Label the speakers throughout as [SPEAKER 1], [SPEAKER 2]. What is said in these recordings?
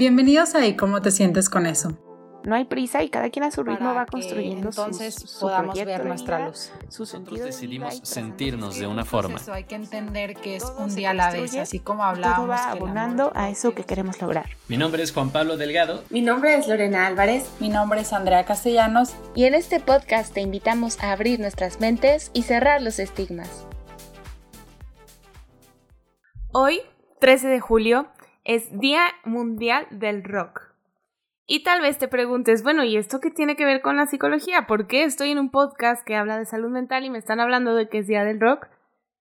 [SPEAKER 1] Bienvenidos a ¿Y cómo te sientes con eso?
[SPEAKER 2] No hay prisa y cada quien a su ritmo va construyendo
[SPEAKER 1] entonces
[SPEAKER 2] su
[SPEAKER 1] podamos ver
[SPEAKER 2] de
[SPEAKER 1] nuestra luz.
[SPEAKER 3] Nosotros
[SPEAKER 2] de
[SPEAKER 3] decidimos sentirnos de una forma.
[SPEAKER 1] eso, hay que entender que es
[SPEAKER 2] Todo
[SPEAKER 1] un día a la vez, así como
[SPEAKER 2] y
[SPEAKER 1] hablábamos.
[SPEAKER 2] Todo va abonando a eso que queremos lograr.
[SPEAKER 3] Mi nombre es Juan Pablo Delgado.
[SPEAKER 4] Mi nombre es Lorena Álvarez.
[SPEAKER 1] Mi nombre es Andrea Castellanos.
[SPEAKER 5] Y en este podcast te invitamos a abrir nuestras mentes y cerrar los estigmas.
[SPEAKER 2] Hoy, 13 de julio, es Día Mundial del Rock. Y tal vez te preguntes, bueno, ¿y esto qué tiene que ver con la psicología? ¿Por qué estoy en un podcast que habla de salud mental y me están hablando de que es Día del Rock?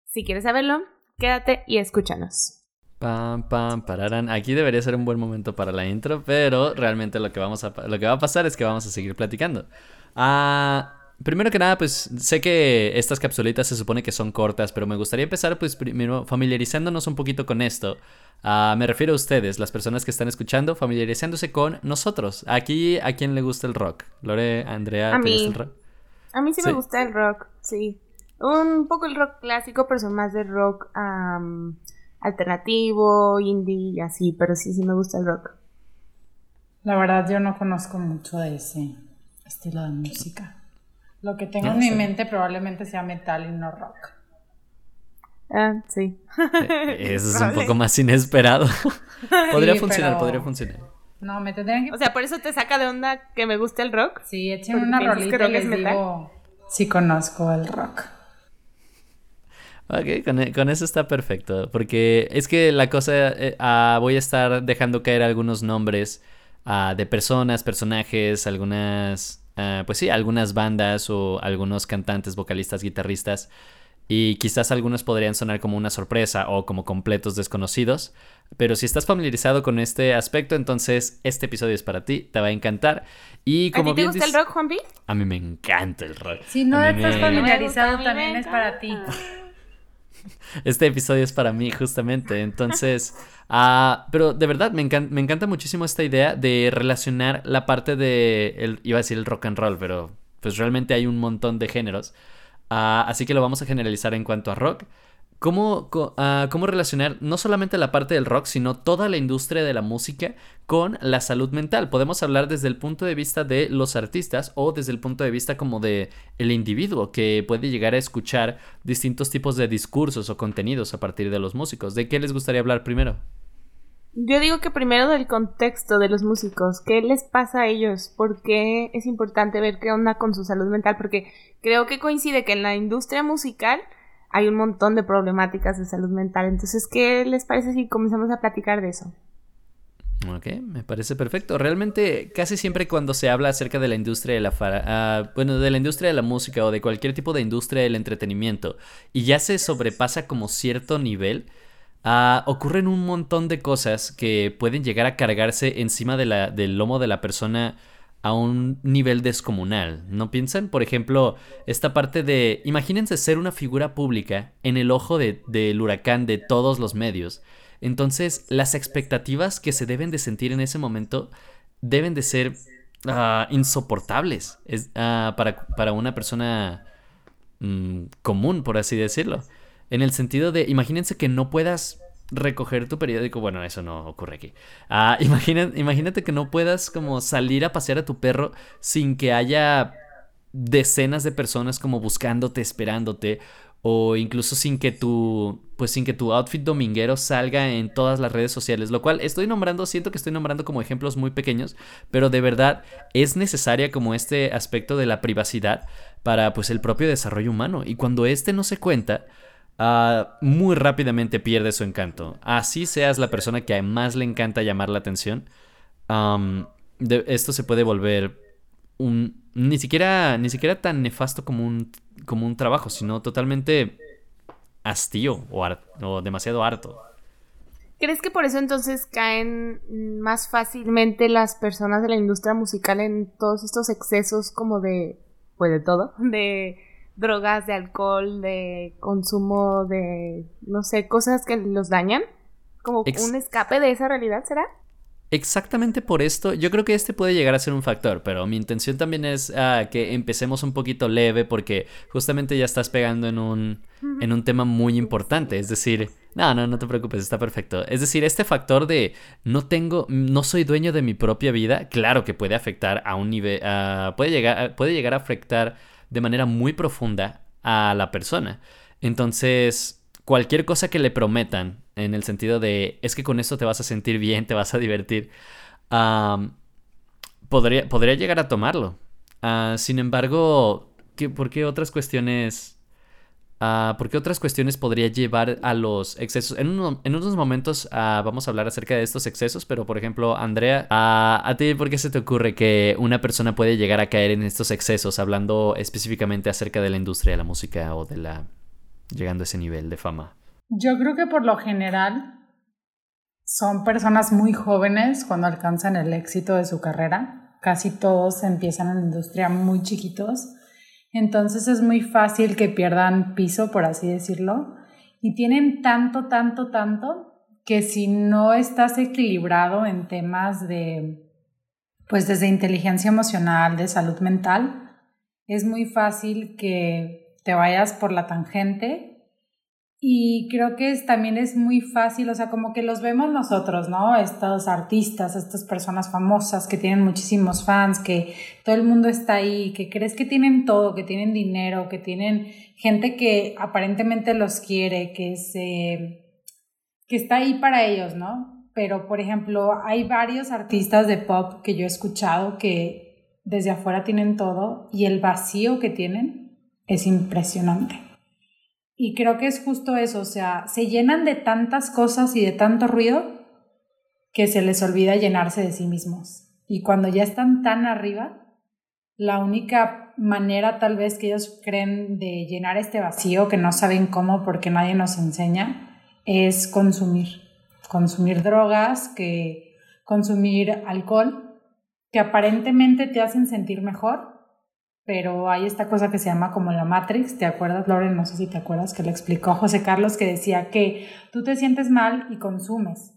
[SPEAKER 2] Si quieres saberlo, quédate y escúchanos.
[SPEAKER 3] Pam, pam, pararán. Aquí debería ser un buen momento para la intro, pero realmente lo que, vamos a, lo que va a pasar es que vamos a seguir platicando. Ah, primero que nada, pues sé que estas capsulitas se supone que son cortas, pero me gustaría empezar pues primero familiarizándonos un poquito con esto. Ah, me refiero a ustedes, las personas que están escuchando, familiarizándose con nosotros. Aquí, ¿a quién le gusta el rock? Lore, Andrea,
[SPEAKER 2] A
[SPEAKER 3] ¿te gusta el rock?
[SPEAKER 2] A mí sí,
[SPEAKER 3] Sí.
[SPEAKER 2] me gusta el rock, sí. Un poco el rock clásico, pero son más de rock am, alternativo, indie y así, pero sí, sí me gusta el rock.
[SPEAKER 1] La verdad yo no conozco mucho de ese estilo de música. Lo que tengo en mi
[SPEAKER 3] sí.
[SPEAKER 1] mente probablemente sea metal y no rock.
[SPEAKER 2] Ah, sí.
[SPEAKER 3] Eh, Eso es un poco más inesperado. podría
[SPEAKER 1] Sí,
[SPEAKER 3] funcionar,
[SPEAKER 1] pero-
[SPEAKER 3] podría funcionar.
[SPEAKER 1] No, me tendrían que...
[SPEAKER 2] O sea, por eso te saca de onda que me guste el rock.
[SPEAKER 1] Sí, echen una
[SPEAKER 2] que
[SPEAKER 1] rolita y les
[SPEAKER 2] metal.
[SPEAKER 1] digo si conozco el rock.
[SPEAKER 3] Ok, con, e- con eso está perfecto. Porque es que la cosa. eh, ah, voy a estar dejando caer algunos nombres ah, de personas, personajes, algunas. Ah, pues sí, algunas bandas o algunos cantantes, vocalistas, guitarristas. Y quizás algunos podrían sonar como una sorpresa o como completos desconocidos. Pero si estás familiarizado con este aspecto, entonces este episodio es para ti, te va a encantar. Y
[SPEAKER 2] ¿A
[SPEAKER 3] como
[SPEAKER 2] ti te
[SPEAKER 3] bien
[SPEAKER 2] gusta el
[SPEAKER 3] dices-
[SPEAKER 2] rock, Juanpi?
[SPEAKER 3] A mí me encanta el rock.
[SPEAKER 1] Si no
[SPEAKER 3] A
[SPEAKER 1] estás
[SPEAKER 3] me-
[SPEAKER 1] familiarizado
[SPEAKER 2] a
[SPEAKER 1] también es para ti.
[SPEAKER 3] Este episodio es para mí, justamente. Entonces, ah, pero de verdad, me, encan- me encanta muchísimo esta idea de relacionar la parte de, el, iba a decir el rock and roll, pero pues realmente hay un montón de géneros. Ah, así que lo vamos a generalizar en cuanto a rock. ¿Cómo, co- ah, ¿Cómo relacionar no solamente la parte del rock, sino toda la industria de la música con la salud mental? Podemos hablar desde el punto de vista de los artistas o desde el punto de vista como de el individuo que puede llegar a escuchar distintos tipos de discursos o contenidos a partir de los músicos. ¿De qué les gustaría hablar primero?
[SPEAKER 2] Yo digo que primero del contexto de los músicos, ¿qué les pasa a ellos? ¿Por qué es importante ver qué onda con su salud mental? Porque creo que coincide que en la industria musical hay un montón de problemáticas de salud mental. Entonces, ¿qué les parece si comenzamos a platicar de eso?
[SPEAKER 3] Ok, me parece perfecto. Realmente, casi siempre cuando se habla acerca de la industria de la fara- ah, bueno, de la industria de la música o de cualquier tipo de industria del entretenimiento y ya se sobrepasa como cierto nivel, ah, ocurren un montón de cosas que pueden llegar a cargarse encima del lomo de la persona a un nivel descomunal. ¿No piensan? Por ejemplo, esta parte de, imagínense ser una figura pública en el ojo de- del huracán de todos los medios. Entonces, las expectativas que se deben de sentir en ese momento deben de ser ah, insoportables es, ah, para, para una persona mm, común, por así decirlo. En el sentido de, imagínense que no puedas recoger tu periódico. Bueno, eso no ocurre aquí. Ah, imagínate que no puedas como salir a pasear a tu perro sin que haya decenas de personas como buscándote, esperándote. O incluso sin que tu. Pues sin que tu outfit dominguero salga en todas las redes sociales. Lo cual estoy nombrando, siento que estoy nombrando como ejemplos muy pequeños. Pero de verdad es necesaria como este aspecto de la privacidad para pues el propio desarrollo humano. Y cuando este no se cuenta. Ah, muy rápidamente pierde su encanto. Así seas la persona que más le encanta llamar la atención. de- esto se puede volver un ni siquiera ni siquiera tan nefasto como un como un trabajo, sino totalmente hastío o, o demasiado harto.
[SPEAKER 2] ¿Crees que por eso entonces caen más fácilmente las personas de la industria musical en todos estos excesos como de, pues de todo, de drogas, de alcohol, de consumo de, no sé, cosas que los dañan? Como
[SPEAKER 3] Ex-
[SPEAKER 2] un escape de esa realidad, ¿será?
[SPEAKER 3] exactamente por esto, yo creo que este puede llegar a ser un factor, pero mi intención también es ah, que empecemos un poquito leve porque justamente ya estás pegando en un, en un tema muy importante, es decir, no, no, no te preocupes, está perfecto. Es decir, este factor de no tengo, no soy dueño de mi propia vida, claro que puede afectar a un nivel, puede, llegar, puede llegar a afectar de manera muy profunda a la persona. Entonces, cualquier cosa que le prometan, en el sentido de, es que con esto te vas a sentir bien, te vas a divertir, podría, podría llegar a tomarlo. Ah, sin embargo, ¿qué, ¿por qué otras cuestiones... Uh, ¿Por qué otras cuestiones podría llevar a los excesos? En, unos momentos ah, vamos a hablar acerca de estos excesos, pero por ejemplo, Andrea, ¿a ti por qué se te ocurre que una persona puede llegar a caer en estos excesos, hablando específicamente acerca de la industria de la música o de la... llegando a ese nivel de fama?
[SPEAKER 1] Yo creo que por lo general son personas muy jóvenes cuando alcanzan el éxito de su carrera. Casi todos empiezan en la industria muy chiquitos entonces es muy fácil que pierdan piso, por así decirlo, y tienen tanto, tanto, tanto que si no estás equilibrado en temas de, pues desde inteligencia emocional, de salud mental, es muy fácil que te vayas por la tangente y creo que también es muy fácil, o sea, como que los vemos nosotros, ¿no? Estos artistas, estas personas famosas que tienen muchísimos fans, que todo el mundo está ahí, que crees que tienen todo, que tienen dinero, que tienen gente que aparentemente los quiere, que se que está ahí para ellos, ¿no? Pero por ejemplo, hay varios artistas de pop que yo he escuchado que desde afuera tienen todo y el vacío que tienen es impresionante. Y creo que es justo eso, o sea, se llenan de tantas cosas y de tanto ruido que se les olvida llenarse de sí mismos. Y cuando ya están tan arriba, la única manera tal vez que ellos creen de llenar este vacío, que no saben cómo porque nadie nos enseña, es consumir. Consumir drogas, que consumir alcohol, que aparentemente te hacen sentir mejor, pero hay esta cosa que se llama como la Matrix, ¿te acuerdas, Loren? No sé si te acuerdas que le explicó José Carlos que decía que tú te sientes mal y consumes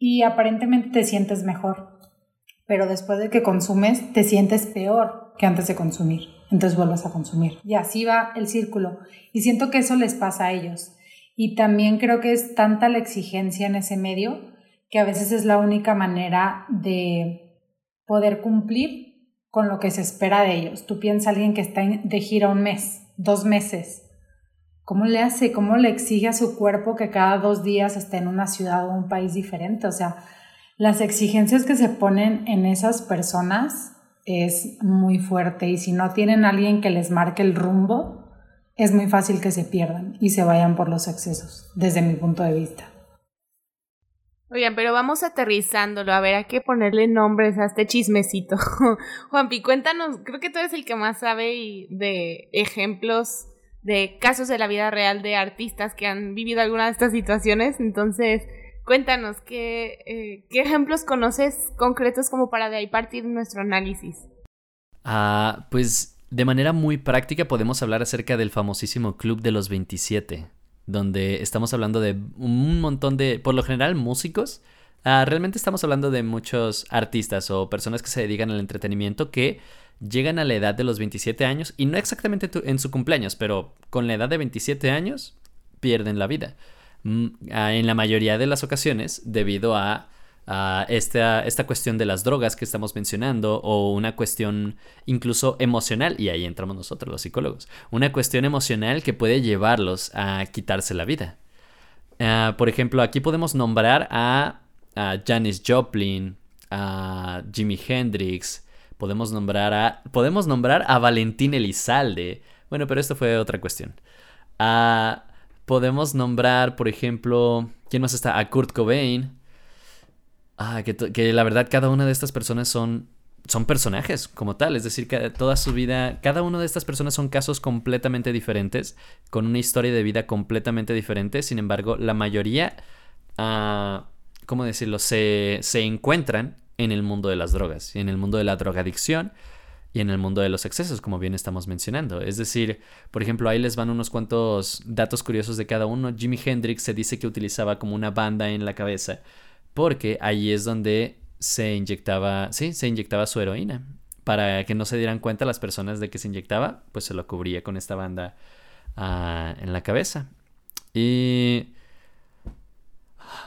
[SPEAKER 1] y aparentemente te sientes mejor, pero después de que consumes te sientes peor que antes de consumir, entonces vuelves a consumir. Y así va el círculo. Y siento que eso les pasa a ellos. Y también creo que es tanta la exigencia en ese medio que a veces es la única manera de poder cumplir con lo que se espera de ellos. Tú piensas alguien que está de gira un mes, dos meses. ¿Cómo le hace? ¿Cómo le exige a su cuerpo que cada dos días esté en una ciudad o un país diferente? O sea, las exigencias que se ponen en esas personas es muy fuerte y si no tienen alguien que les marque el rumbo, es muy fácil que se pierdan y se vayan por los excesos, desde mi punto de vista.
[SPEAKER 2] Oigan, pero vamos aterrizándolo, a ver, hay que ponerle nombres a este chismecito. Juanpi, cuéntanos, creo que tú eres el que más sabe de ejemplos de casos de la vida real de artistas que han vivido alguna de estas situaciones, entonces cuéntanos, ¿qué, eh, ¿qué ejemplos conoces concretos como para de ahí partir nuestro análisis?
[SPEAKER 3] Ah, pues de manera muy práctica podemos hablar acerca del famosísimo Club de los 27 donde estamos hablando de un montón de, por lo general, músicos. Ah, realmente estamos hablando de muchos artistas o personas que se dedican al entretenimiento que llegan a la edad de los 27 años y no exactamente en su cumpleaños, pero con la edad de 27 años pierden la vida. Mm, ah, en la mayoría de las ocasiones debido a esta, esta cuestión de las drogas que estamos mencionando o una cuestión incluso emocional, y ahí entramos nosotros los psicólogos, una cuestión emocional que puede llevarlos a quitarse la vida. Ah, por ejemplo, aquí podemos nombrar a, a Janis Joplin, a Jimi Hendrix, podemos nombrar a, podemos nombrar a Valentín Elizalde. Bueno, pero esto fue otra cuestión. Ah, podemos nombrar, por ejemplo, ¿quién más está? A Kurt Cobain, Ah, que, la verdad cada una de estas personas son, son personajes como tal, es decir, que toda su vida, cada una de estas personas son casos completamente diferentes, con una historia de vida completamente diferente, sin embargo, la mayoría, ah, ¿cómo decirlo?, se, se encuentran en el mundo de las drogas, y en el mundo de la drogadicción y en el mundo de los excesos, como bien estamos mencionando. Es decir, por ejemplo, ahí les van unos cuantos datos curiosos de cada uno. Jimi Hendrix se dice que utilizaba como una banda en la cabeza porque ahí es donde se inyectaba, sí, se inyectaba su heroína. Para que no se dieran cuenta las personas de que se inyectaba, pues se lo cubría con esta banda ah, en la cabeza. Y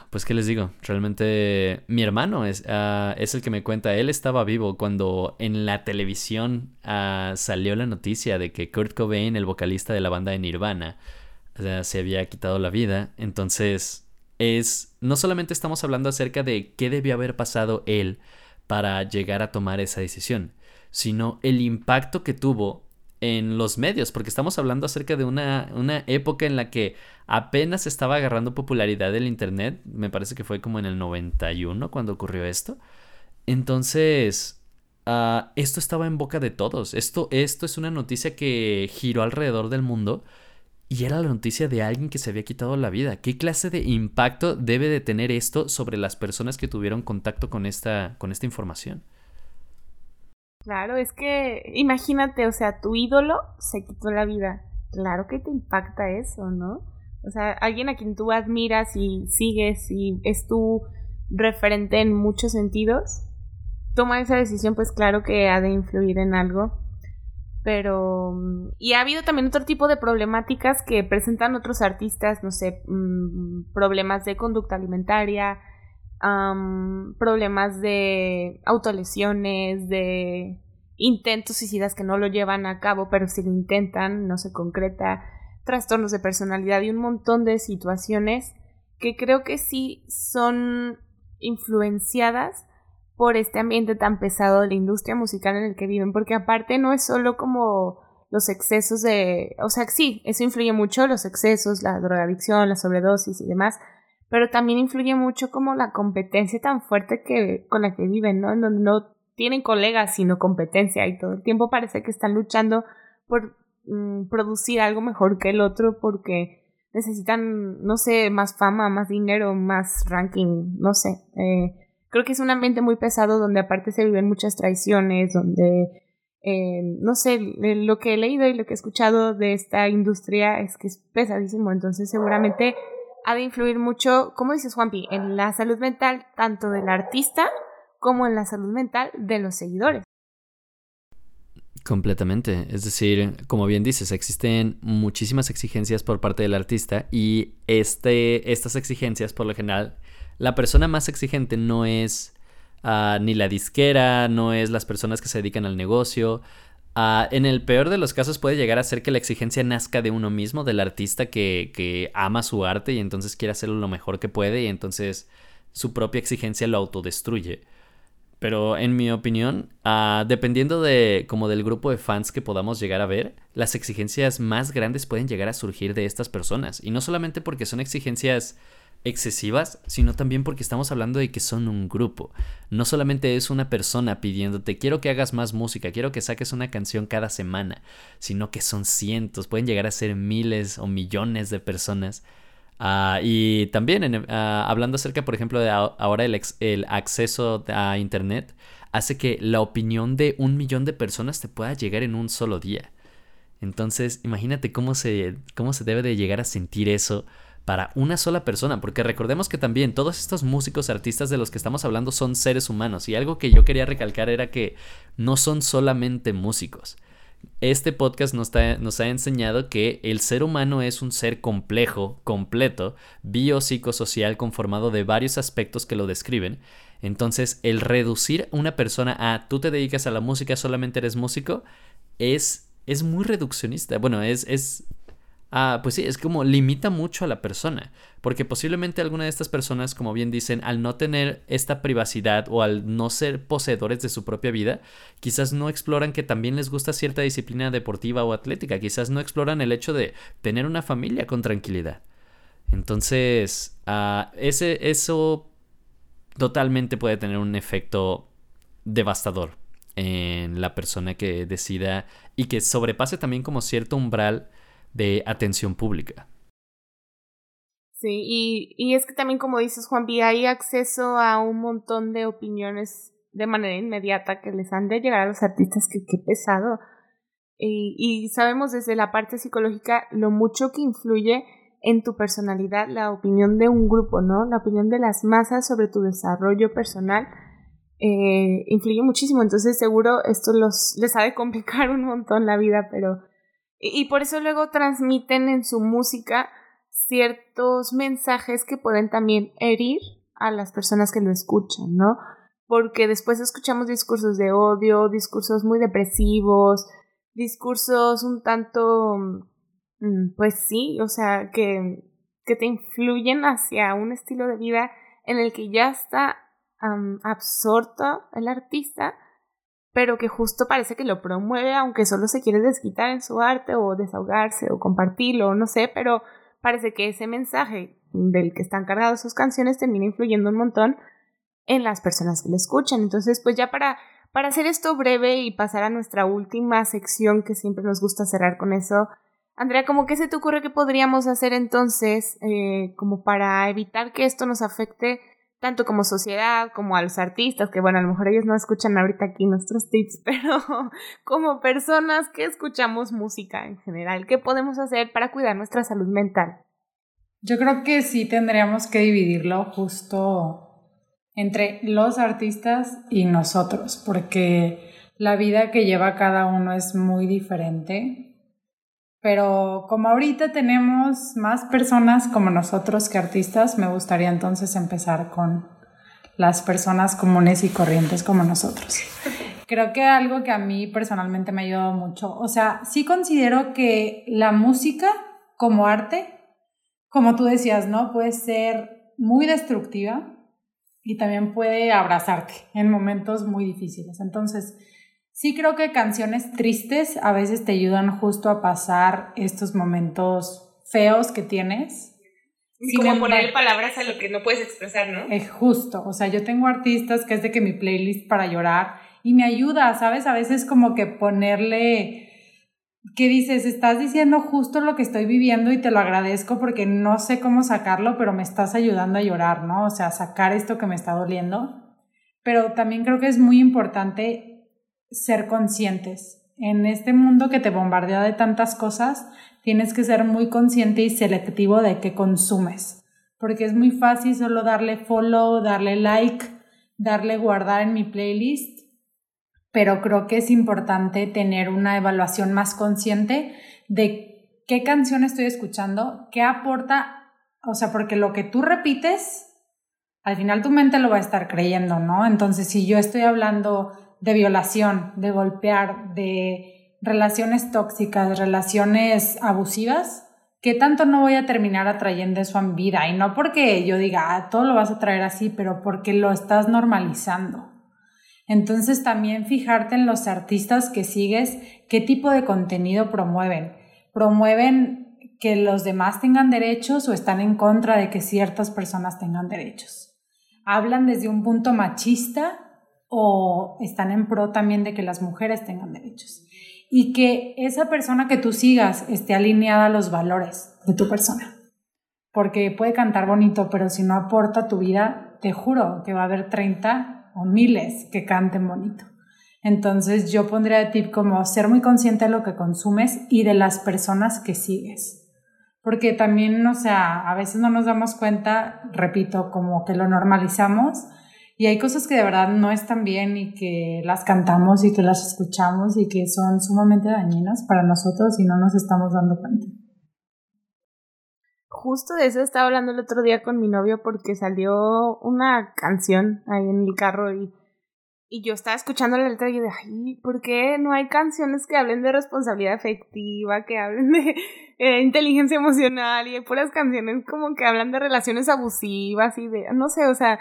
[SPEAKER 3] pues qué les digo, realmente mi hermano es, ah, el que me cuenta, él estaba vivo cuando en la televisión ah, salió la noticia de que Kurt Cobain, el vocalista de la banda de Nirvana, se había quitado la vida. Entonces, es, no solamente estamos hablando acerca de qué debió haber pasado él para llegar a tomar esa decisión, sino el impacto que tuvo en los medios, porque estamos hablando acerca de una, una, época en la que apenas estaba agarrando popularidad el Internet, me parece que fue como en el 91 cuando ocurrió esto. Entonces, ah, esto estaba en boca de todos, esto, esto es una noticia que giró alrededor del mundo y era la noticia de alguien que se había quitado la vida. ¿Qué clase de impacto debe de tener esto sobre las personas que tuvieron contacto con esta, con esta información?
[SPEAKER 2] Claro, es que imagínate, o sea, tu ídolo se quitó la vida. Claro que te impacta eso, ¿no? O sea, alguien a quien tú admiras y sigues y es tu referente en muchos sentidos, toma esa decisión, pues claro que ha de influir en algo. Pero. Y ha habido también otro tipo de problemáticas que presentan otros artistas, no sé, mm, problemas de conducta alimentaria, problemas de autolesiones, de intentos suicidas que no lo llevan a cabo, pero si lo intentan, no se concreta, trastornos de personalidad y un montón de situaciones que creo que sí son influenciadas por este ambiente tan pesado de la industria musical en el que viven, porque aparte no es solo como los excesos de, o sea, sí, eso influye mucho, los excesos, la drogadicción, la sobredosis y demás, pero también influye mucho como la competencia tan fuerte que con la que viven, ¿no? En donde no tienen colegas, sino competencia y todo el tiempo parece que están luchando por mm, producir algo mejor que el otro porque necesitan, no sé, más fama, más dinero, más ranking, no sé. Eh, creo que es un ambiente muy pesado donde aparte se viven muchas traiciones, donde, eh, no sé, lo que he leído y lo que he escuchado de esta industria es que es pesadísimo, entonces seguramente ha de influir mucho, como dices Juanpi, en la salud mental tanto del artista como en la salud mental de los seguidores.
[SPEAKER 3] Completamente. Es decir, como bien dices, existen muchísimas exigencias por parte del artista y este, estas exigencias, por lo general, la persona más exigente no es ah, ni la disquera, no es las personas que se dedican al negocio, Ah, en el peor de los casos puede llegar a ser que la exigencia nazca de uno mismo, del artista que, que, ama su arte y entonces quiere hacerlo lo mejor que puede y entonces su propia exigencia lo autodestruye. Pero en mi opinión, ah, dependiendo de como del grupo de fans que podamos llegar a ver, las exigencias más grandes pueden llegar a surgir de estas personas. Y no solamente porque son exigencias excesivas, sino también porque estamos hablando de que son un grupo. No solamente es una persona pidiéndote, quiero que hagas más música, quiero que saques una canción cada semana, sino que son cientos, pueden llegar a ser miles o millones de personas. Ah, y también ah, hablando acerca, por ejemplo, de ahora el, el acceso a Internet, hace que la opinión de un millón de personas te pueda llegar en un solo día. Entonces, imagínate cómo se, cómo se debe de llegar a sentir eso para una sola persona, porque recordemos que también todos estos músicos, artistas de los que estamos hablando son seres humanos y algo que yo quería recalcar era que no son solamente músicos. Este podcast nos, nos ha enseñado que el ser humano es un ser complejo, completo, biopsicosocial, conformado de varios aspectos que lo describen. Entonces, el reducir una persona a tú te dedicas a la música, solamente eres músico, es, es muy reduccionista. Bueno, es, es Ah, pues sí, es como limita mucho a la persona, porque posiblemente alguna de estas personas, como bien dicen, al no tener esta privacidad o al no ser poseedores de su propia vida, quizás no exploran que también les gusta cierta disciplina deportiva o atlética, quizás no exploran el hecho de tener una familia con tranquilidad. Entonces, ah, ese, eso totalmente puede tener un efecto devastador en la persona que decida y que sobrepase también como cierto umbral de atención pública.
[SPEAKER 2] Sí, y, y es que también como dices Juan, hay acceso a un montón de opiniones de manera inmediata que les han de llegar a los artistas, que qué pesado. Y, y sabemos desde la parte psicológica lo mucho que influye en tu personalidad la opinión de un grupo, ¿no? La opinión de las masas sobre tu desarrollo personal eh, influye muchísimo. Entonces seguro esto los, les ha de complicar un montón la vida, pero... Y, por eso luego transmiten en su música ciertos mensajes que pueden también herir a las personas que lo escuchan, ¿no? Porque después escuchamos discursos de odio, discursos muy depresivos, discursos un tanto, mm, pues sí, o sea, que, que te influyen hacia un estilo de vida en el que ya está absorto el artista, pero que justo parece que lo promueve, aunque solo se quiere desquitar en su arte o desahogarse o compartirlo, no sé, pero parece que ese mensaje del que están cargadas sus canciones termina influyendo un montón en las personas que lo escuchan. Entonces, pues ya para, para hacer esto breve y pasar a nuestra última sección que siempre nos gusta cerrar con eso, Andrea, ¿cómo qué se te ocurre que podríamos hacer entonces eh, como para evitar que esto nos afecte tanto como sociedad como a los artistas, que bueno, a lo mejor ellos no escuchan ahorita aquí nuestros tips, pero como personas que escuchamos música en general, ¿qué podemos hacer para cuidar nuestra salud mental?
[SPEAKER 1] Yo creo que sí tendríamos que dividirlo justo entre los artistas y nosotros, porque la vida que lleva cada uno es muy diferente pero como ahorita tenemos más personas como nosotros que artistas, me gustaría entonces empezar con las personas comunes y corrientes como nosotros. Creo que algo que a mí personalmente me ha ayudado mucho, o sea, sí considero que la música como arte, como tú decías, ¿no? Puede ser muy destructiva y también puede abrazarte en momentos muy difíciles. Entonces, Sí creo que canciones tristes a veces te ayudan justo a pasar estos momentos feos que tienes.
[SPEAKER 2] Y como poner palabras a lo que no puedes expresar, ¿no?
[SPEAKER 1] Es justo, o sea, yo tengo artistas que es de que mi playlist para llorar y me ayuda, ¿sabes? A veces como que ponerle que dices, estás diciendo justo lo que estoy viviendo y te lo agradezco porque no sé cómo sacarlo, pero me estás ayudando a llorar, ¿no? O sea, sacar esto que me está doliendo. Pero también creo que es muy importante ser conscientes. En este mundo que te bombardea de tantas cosas, tienes que ser muy consciente y selectivo de qué consumes, porque es muy fácil solo darle follow, darle like, darle guardar en mi playlist, pero creo que es importante tener una evaluación más consciente de qué canción estoy escuchando, qué aporta, o sea, porque lo que tú repites, al final tu mente lo va a estar creyendo, ¿no? Entonces, si yo estoy hablando de violación, de golpear, de relaciones tóxicas, relaciones abusivas, ¿qué tanto no voy a terminar atrayendo eso mi vida? Y no porque yo diga, ah, todo lo vas a traer así, pero porque lo estás normalizando. Entonces también fijarte en los artistas que sigues, qué tipo de contenido promueven. ¿Promueven que los demás tengan derechos o están en contra de que ciertas personas tengan derechos? ¿Hablan desde un punto machista o están en pro también de que las mujeres tengan derechos. Y que esa persona que tú sigas esté alineada a los valores de tu persona. Porque puede cantar bonito, pero si no aporta tu vida, te juro que va a haber 30 o miles que canten bonito. Entonces yo pondría de tip como ser muy consciente de lo que consumes y de las personas que sigues. Porque también, o sea, a veces no nos damos cuenta, repito, como que lo normalizamos y hay cosas que de verdad no están bien y que las cantamos y que las escuchamos y que son sumamente dañinas para nosotros y no nos estamos dando cuenta.
[SPEAKER 2] Justo de eso estaba hablando el otro día con mi novio porque salió una canción ahí en el carro y, y yo estaba escuchando la letra y yo dije, ay, ¿por qué no hay canciones que hablen de responsabilidad afectiva, que hablen de eh, inteligencia emocional y hay puras canciones como que hablan de relaciones abusivas y de, no sé, o sea,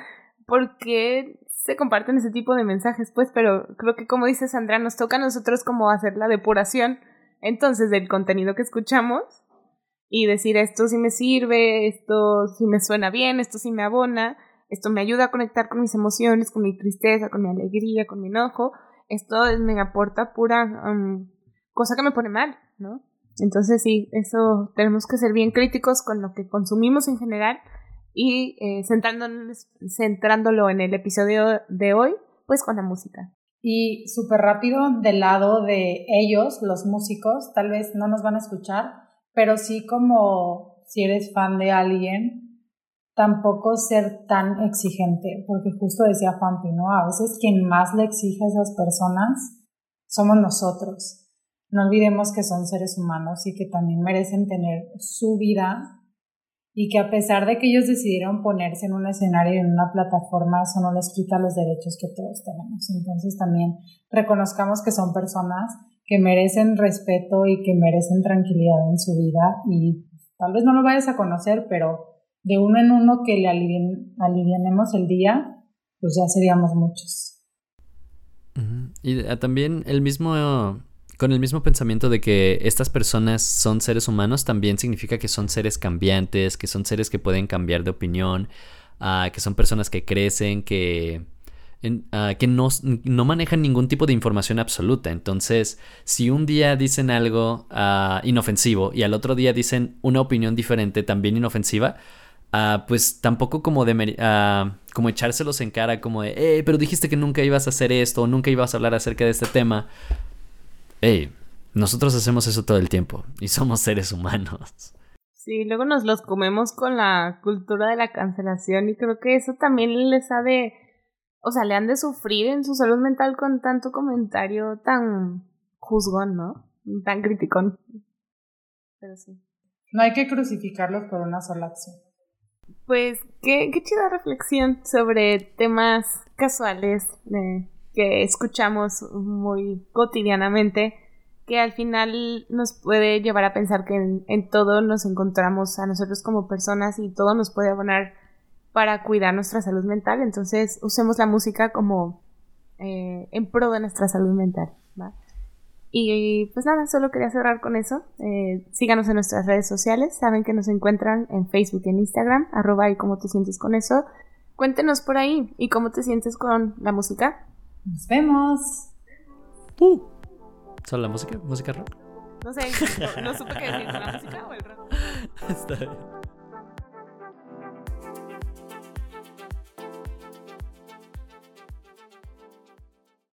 [SPEAKER 2] por qué se comparten ese tipo de mensajes, pues, pero creo que como dice Sandra, nos toca a nosotros como hacer la depuración entonces del contenido que escuchamos y decir esto sí me sirve, esto sí me suena bien, esto sí me abona, esto me ayuda a conectar con mis emociones, con mi tristeza, con mi alegría, con mi enojo, esto me aporta pura um, cosa que me pone mal, ¿no? Entonces sí, eso tenemos que ser bien críticos con lo que consumimos en general y eh, centrándolo en el episodio de hoy, pues con la música.
[SPEAKER 1] Y súper rápido, del lado de ellos, los músicos, tal vez no nos van a escuchar, pero sí como si eres fan de alguien, tampoco ser tan exigente, porque justo decía Juanpi, ¿no? A veces quien más le exige a esas personas somos nosotros. No olvidemos que son seres humanos y que también merecen tener su vida y que a pesar de que ellos decidieron ponerse en un escenario, en una plataforma, eso no les quita los derechos que todos tenemos. Entonces también reconozcamos que son personas que merecen respeto y que merecen tranquilidad en su vida y tal vez no lo vayas a conocer, pero de uno en uno que le alivianemos el día, pues ya seríamos muchos.
[SPEAKER 3] Y ah, también el mismo, con el mismo pensamiento de que estas personas son seres humanos, también significa que son seres cambiantes, que son seres que pueden cambiar de opinión, ah, que son personas que crecen, que, ah, no, manejan ningún tipo de información absoluta. Entonces, si un día dicen algo inofensivo y al otro día dicen una opinión diferente, también inofensiva, Ah, pues tampoco como de uh, echárselos en cara como de, pero dijiste que nunca ibas a hacer esto o nunca ibas a hablar acerca de este tema. Hey, nosotros hacemos eso todo el tiempo y somos seres humanos.
[SPEAKER 2] Sí, luego nos los comemos con la cultura de la cancelación y creo que eso también les ha de, o sea, le han de sufrir en su salud mental con tanto comentario tan juzgón, ¿no? Tan criticón. Pero sí.
[SPEAKER 1] No hay que crucificarlos por una sola acción.
[SPEAKER 2] Pues qué, qué chida reflexión sobre temas casuales que escuchamos muy cotidianamente, que al final nos puede llevar a pensar que en, todo nos encontramos a nosotros como personas y todo nos puede abonar para cuidar nuestra salud mental. Entonces usemos la música como eh, en pro de nuestra salud mental. Y pues nada, solo quería cerrar con eso. Eh, síganos en nuestras redes sociales. Saben que nos encuentran en Facebook y en Instagram. Arroba y cómo te sientes con eso. Cuéntenos por ahí y cómo te sientes con la música.
[SPEAKER 1] Nos vemos.
[SPEAKER 3] Uh. ¿Solo la música? ¿Música rock?
[SPEAKER 2] No sé, no, supe qué decir, la música o el rock. Está bien.